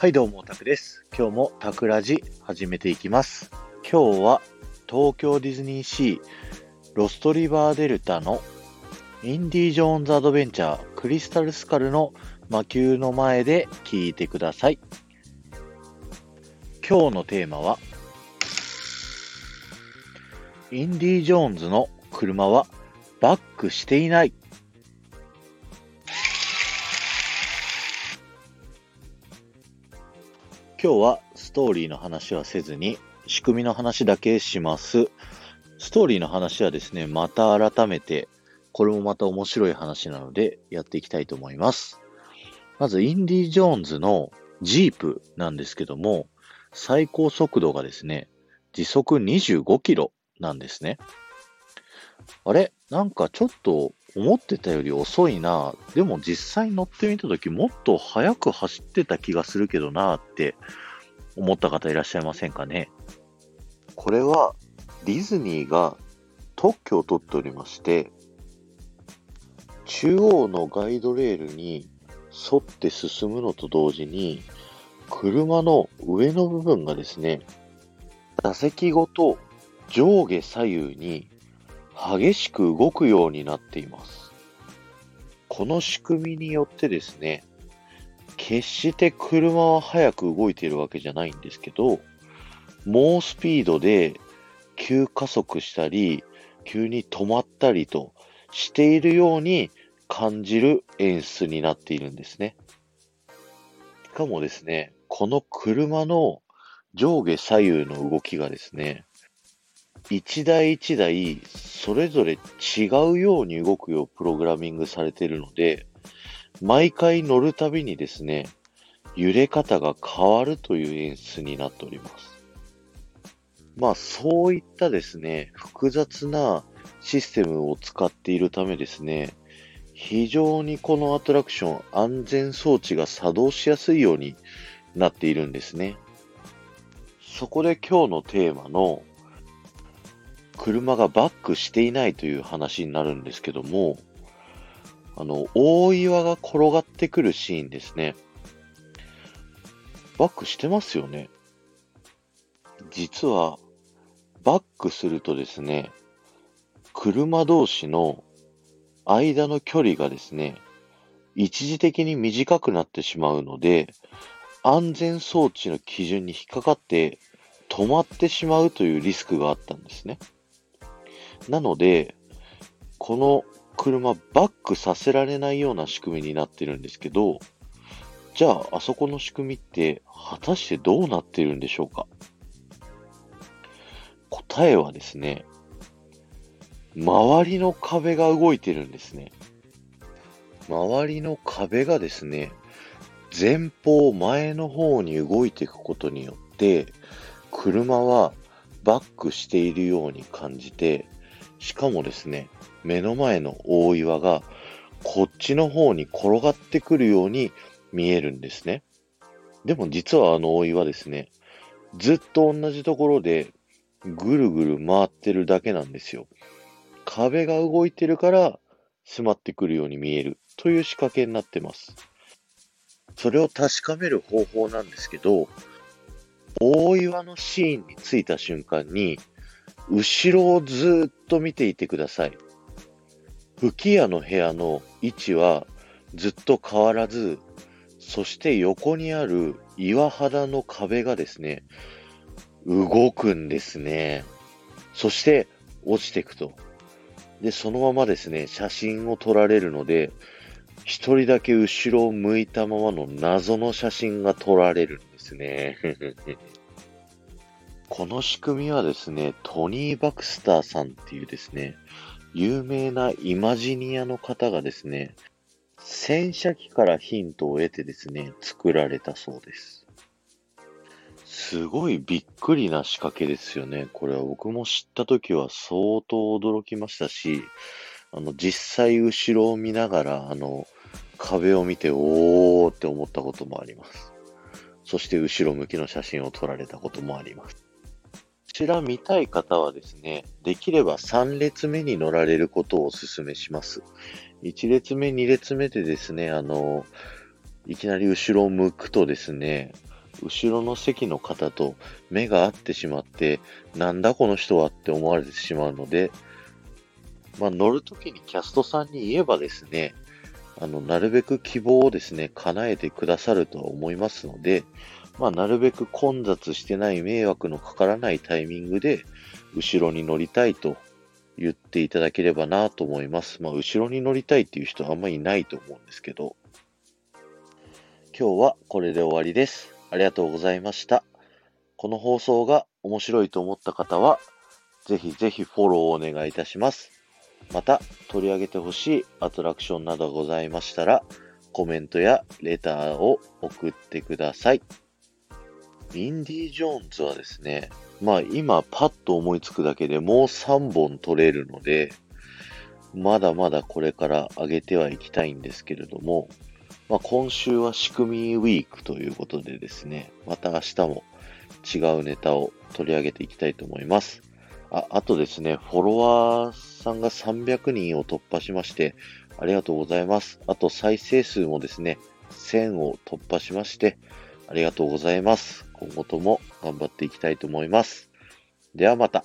はい、どうも、タクです。今日もタクラジ始めていきます。今日は東京ディズニーシーロストリバーデルタのインディ・ジョーンズ・アドベンチャークリスタル・スカルの魔球の前で聞いてください。今日のテーマはインディ・ジョーンズの車はバックしていない。今日はストーリーの話はせずに仕組みの話だけします。ストーリーの話はですね、また改めて、これもまた面白い話なのでやっていきたいと思います。まず、インディ・ジョーンズのジープなんですけども、最高速度がですね、時速25キロなんですね。あれ？なんかちょっと思ってたより遅いな。でも実際乗ってみたときもっと速く走ってた気がするけどなって思った方いらっしゃいませんかね？これはディズニーが特許を取っておりまして、中央のガイドレールに沿って進むのと同時に、車の上の部分がですね、座席ごと上下左右に激しく動くようになっています。この仕組みによってですね、決して車は速く動いているわけじゃないんですけど、猛スピードで急加速したり、急に止まったりとしているように感じる演出になっているんですね。しかもですね、この車の上下左右の動きがですね、一台一台それぞれ違うように動くようプログラミングされているので、毎回乗るたびにですね、揺れ方が変わるという演出になっております。まあそういったですね、複雑なシステムを使っているためですね、非常にこのアトラクション安全装置が作動しやすいようになっているんですね。そこで今日のテーマの車がバックしていないという話になるんですけども、あの、大岩が転がってくるシーンですね。バックしてますよね。実は、バックするとですね、車同士の間の距離がですね、一時的に短くなってしまうので、安全装置の基準に引っかかって止まってしまうというリスクがあったんですね。なので、この車バックさせられないような仕組みになってるんですけど、じゃあ、あそこの仕組みって果たしてどうなってるんでしょうか？答えはですね、周りの壁が動いてるんですね。周りの壁がですね、前方前の方に動いていくことによって、車はバックしているように感じて、しかもですね、目の前の大岩がこっちの方に転がってくるように見えるんですね。でも実はあの大岩ですね、ずっと同じところでぐるぐる回ってるだけなんですよ。壁が動いてるから迫ってくるように見えるという仕掛けになってます。それを確かめる方法なんですけど、大岩のシーンに着いた瞬間に、後ろをずっと見ていてください。吹き矢の部屋の位置はずっと変わらず、そして横にある岩肌の壁がですね、動くんですね。そして落ちていくと。で、そのままですね、写真を撮られるので、一人だけ後ろを向いたままの謎の写真が撮られるんですね。この仕組みはですね、トニー・バクスターさんっていうですね、有名なイマジニアの方がですね、戦車機からヒントを得てですね、作られたそうです。すごいびっくりな仕掛けですよね。これは僕も知った時は相当驚きましたし、あの、実際後ろを見ながら、あの、壁を見て、おーって思ったこともあります。そして後ろ向きの写真を撮られたこともあります。ちら見たい方はですね、できれば3列目に乗られることをお勧めします。1列目、2列目でですね、あの、いきなり後ろを向くとですね、後ろの席の方と目が合ってしまって、なんだこの人はって思われてしまうので、まあ、乗るときにキャストさんに言えばですね、あの、なるべく希望をですね、叶えてくださるとは思いますので、まあ、なるべく混雑してない迷惑のかからないタイミングで、後ろに乗りたいと言っていただければなと思います。まあ、後ろに乗りたいっていう人はあんまりいないと思うんですけど、今日はこれで終わりです。ありがとうございました。この放送が面白いと思った方は、ぜひぜひフォローをお願いいたします。また、取り上げてほしいアトラクションなどございましたら、コメントやレターを送ってください。インディ・ジョーンズはですね、まあ今パッと思いつくだけでもう3本取れるので、まだまだこれから上げてはいきたいんですけれども、まあ、今週は仕組みウィークということでですね、また明日も違うネタを取り上げていきたいと思います。あ、あとですね、フォロワーさんが300人を突破しまして、ありがとうございます。あと再生数もですね、1000を突破しまして、ありがとうございます。今後とも頑張っていきたいと思います。ではまた。